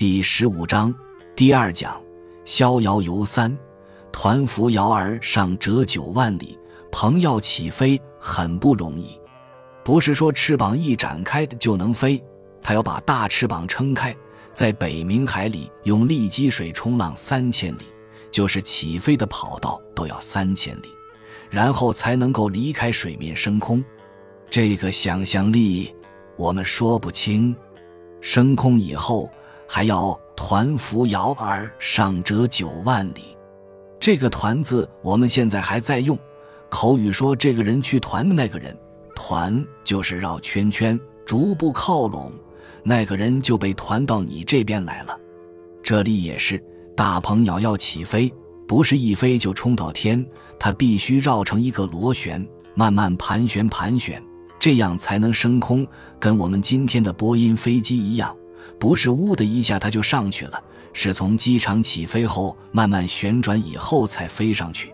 第十五章第二讲：逍遥游三，团扶摇而上折九万里，鹏要起飞很不容易。不是说翅膀一展开就能飞，它要把大翅膀撑开，在北冥海里用力积水冲浪三千里，就是起飞的跑道都要三千里，然后才能够离开水面升空。这个想象力，我们说不清。升空以后。还要团扶摇而上折九万里，这个“团”字我们现在还在用，口语说这个人去团的那个人，团就是绕圈圈，逐步靠拢，那个人就被团到你这边来了。这里也是，大鹏鸟要起飞，不是一飞就冲到天，它必须绕成一个螺旋，慢慢盘旋盘旋，这样才能升空，跟我们今天的波音飞机一样。不是呜的一下它就上去了，是从机场起飞后慢慢旋转以后才飞上去。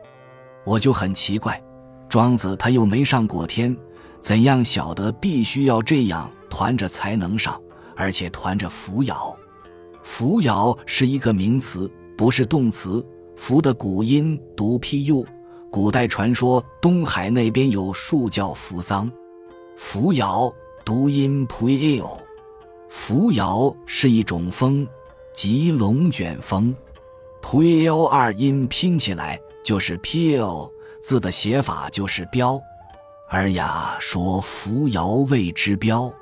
我就很奇怪，庄子他又没上过天，怎样晓得必须要这样团着才能上，而且团着扶摇？扶摇是一个名词，不是动词。扶的古音读 pu，古代传说东海那边有树叫扶桑，扶摇读音 puil。扶摇是一种风，即龙卷风。推 l 二音拼起来就是 pil，字的写法就是标。尔雅说扶摇谓之标，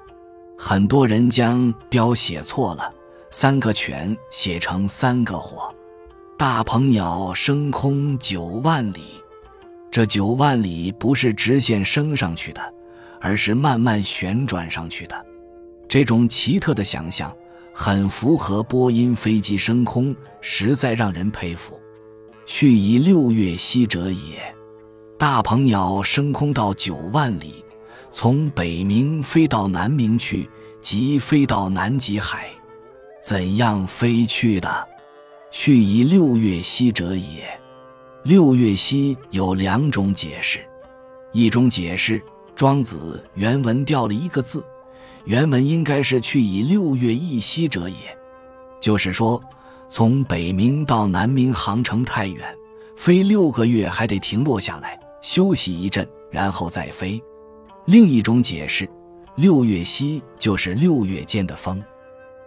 很多人将标写错了，三个犬写成三个火。大鹏鸟升空九万里，这九万里不是直线升上去的，而是慢慢旋转上去的。这种奇特的想象，很符合波音飞机升空，实在让人佩服。去以六月息者也。大鹏鸟升空到九万里，从北冥飞到南冥去，即飞到南极海。怎样飞去的？去以六月息者也。六月息有两种解释，一种解释，庄子原文掉了一个字。原文应该是“去以六月一息者也”，就是说，从北冥到南冥航程太远，飞六个月还得停落下来休息一阵，然后再飞。另一种解释，“六月息”就是六月间的风，“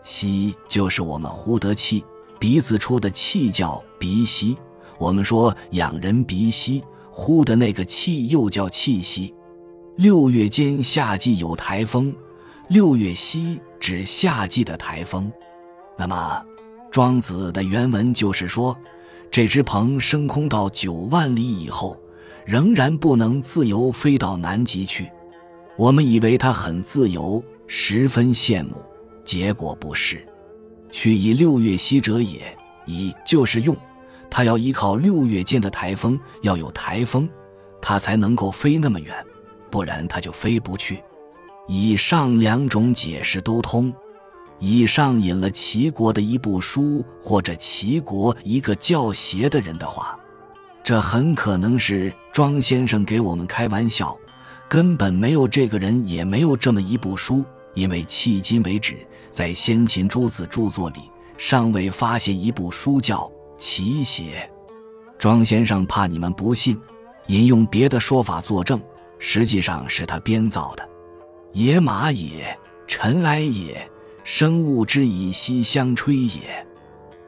息”就是我们呼得气，鼻子出的气叫鼻息。我们说养人鼻息，呼的那个气又叫气息。六月间夏季有台风。六月息指夏季的台风，那么庄子的原文就是说，这只鹏升空到九万里以后，仍然不能自由飞到南极去。我们以为它很自由，十分羡慕，结果不是。去以六月息者也，以就是用，它要依靠六月间的台风，要有台风，它才能够飞那么远，不然它就飞不去。以上两种解释都通。以上引了齐国的一部书，或者齐国一个教邪的人的话，这很可能是庄先生给我们开玩笑，根本没有这个人，也没有这么一部书。因为迄今为止，在先秦诸子著作里，尚未发现一部书叫《齐邪》。庄先生怕你们不信，引用别的说法作证，实际上是他编造的。野马也，尘埃也，生物之以息相吹也。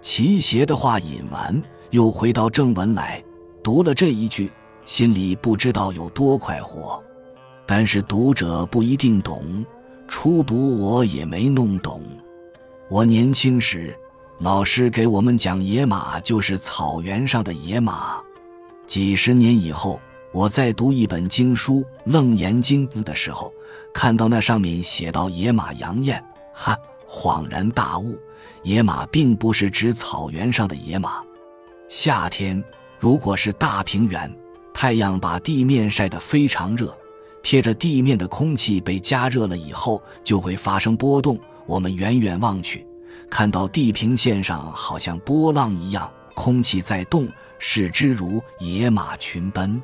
齐邪的话引完，又回到正文来，读了这一句，心里不知道有多快活。但是读者不一定懂，初读我也没弄懂。我年轻时，老师给我们讲野马就是草原上的野马。几十年以后。我在读一本经书《楞严经》的时候，看到那上面写到“野马扬艳”，哈，恍然大悟，野马并不是指草原上的野马。夏天如果是大平原，太阳把地面晒得非常热，贴着地面的空气被加热了以后，就会发生波动。我们远远望去，看到地平线上好像波浪一样，空气在动，视之如野马群奔。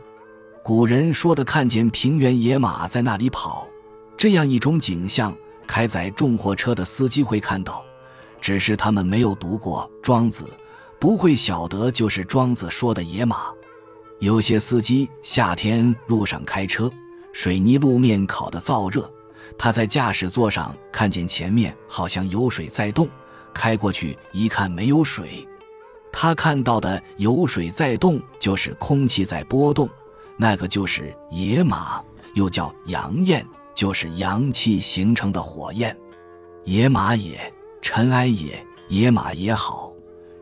古人说的看见平原野马在那里跑，这样一种景象，开载重货车的司机会看到，只是他们没有读过《庄子》，不会晓得就是庄子说的野马。有些司机夏天路上开车，水泥路面烤得燥热，他在驾驶座上看见前面好像有水在动，开过去一看没有水，他看到的有水在动就是空气在波动，那个就是野马，又叫阳焰，就是阳气形成的火焰。野马也，尘埃也，野马也好，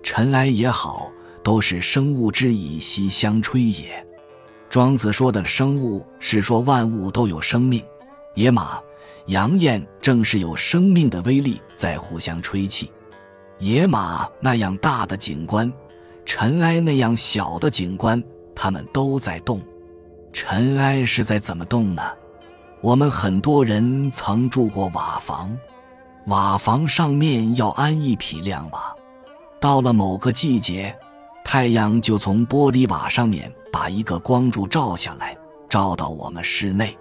尘埃也好。都是生物之以息相吹也。庄子说的生物是说万物都有生命，野马、阳焰正是有生命的威力在互相吹气。野马那样大的景观，尘埃那样小的景观，它们都在动。尘埃是在怎么动呢？我们很多人曾住过瓦房，瓦房上面要安一匹亮瓦，到了某个季节。太阳就从玻璃瓦上面把一个光柱照下来，照到我们室内。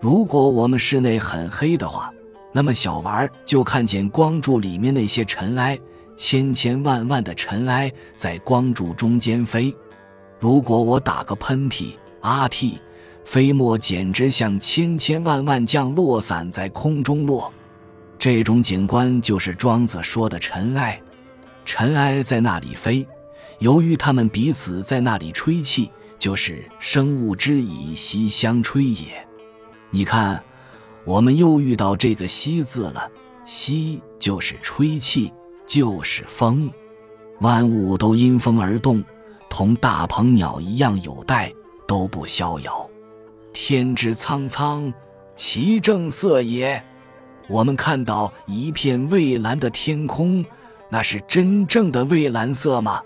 如果我们室内很黑的话，那么小娃儿就看见光柱里面那些尘埃，千千万万的尘埃在光柱中间飞。如果我打个喷嚏，阿嚏，飞沫简直像千千万万降落伞在空中落。这种景观就是庄子说的尘埃，尘埃在那里飞。由于他们彼此在那里吹气，就是生物之以息相吹也。你看，我们又遇到这个“息”字了，“息”就是吹气，就是风。万物都因风而动，同大鹏鸟一样有待，都不逍遥。天之苍苍，其正色也。我们看到一片蔚蓝的天空，那是真正的蔚蓝色吗？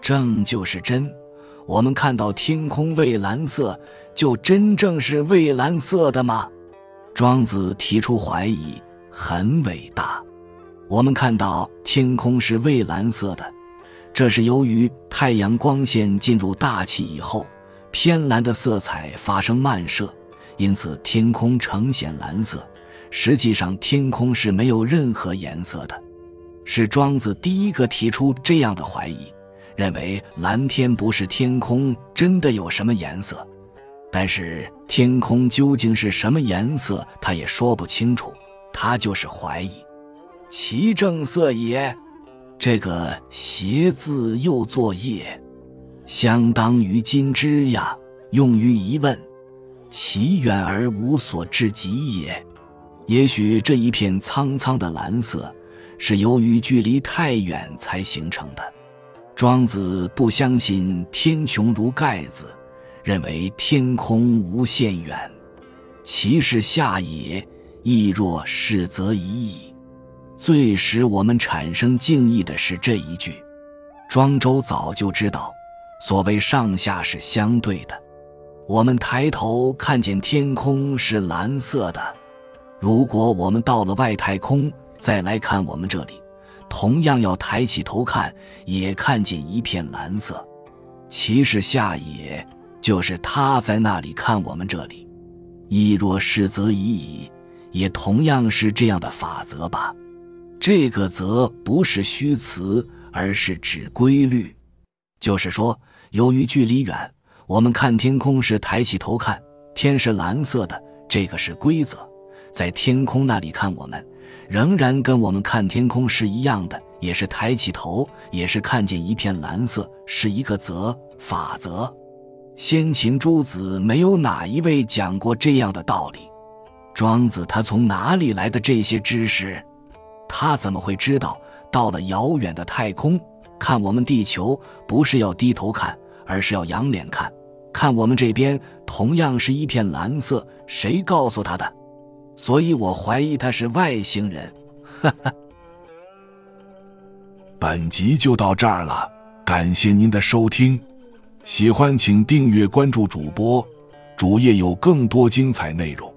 正就是真，我们看到天空蔚蓝色，就真正是蔚蓝色的吗？庄子提出怀疑，很伟大。我们看到天空是蔚蓝色的，这是由于太阳光线进入大气以后，偏蓝的色彩发生漫射，因此天空呈现蓝色。实际上，天空是没有任何颜色的。是庄子第一个提出这样的怀疑。认为蓝天不是天空真的有什么颜色，但是天空究竟是什么颜色，他也说不清楚。他就是怀疑，其正色也。这个邪字又作业，相当于今之呀，用于疑问，其远而无所至极也。也许这一片苍苍的蓝色，是由于距离太远才形成的。庄子不相信天穹如盖子，认为天空无限远。其是下也，亦若是则已矣。最使我们产生敬意的是这一句。庄周早就知道，所谓上下是相对的。我们抬头看见天空是蓝色的，如果我们到了外太空再来看我们这里。同样要抬起头看，也看见一片蓝色。其实下也，就是他在那里看我们这里。亦若是则已矣，也同样是这样的法则吧。这个则不是虚词，而是指规律。就是说，由于距离远，我们看天空是抬起头看，天是蓝色的，这个是规则。在天空那里看我们。仍然跟我们看天空是一样的，也是抬起头，也是看见一片蓝色，是一个则法则。先秦诸子没有哪一位讲过这样的道理。庄子他从哪里来的这些知识？他怎么会知道到了遥远的太空看我们地球不是要低头看，而是要仰脸看？看我们这边同样是一片蓝色，谁告诉他的？所以我怀疑他是外星人，哈哈。本集就到这儿了，感谢您的收听，喜欢请订阅关注主播，主页有更多精彩内容。